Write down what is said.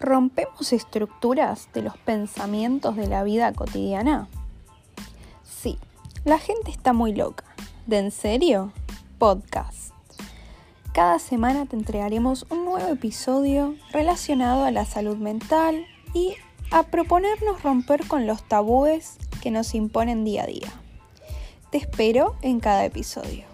¿Rompemos estructuras de los pensamientos de la vida cotidiana? Sí, la gente está muy loca. ¿De en serio? Podcast. Cada semana te entregaremos un nuevo episodio relacionado a la salud mental y a proponernos romper con los tabúes que nos imponen día a día. Te espero en cada episodio.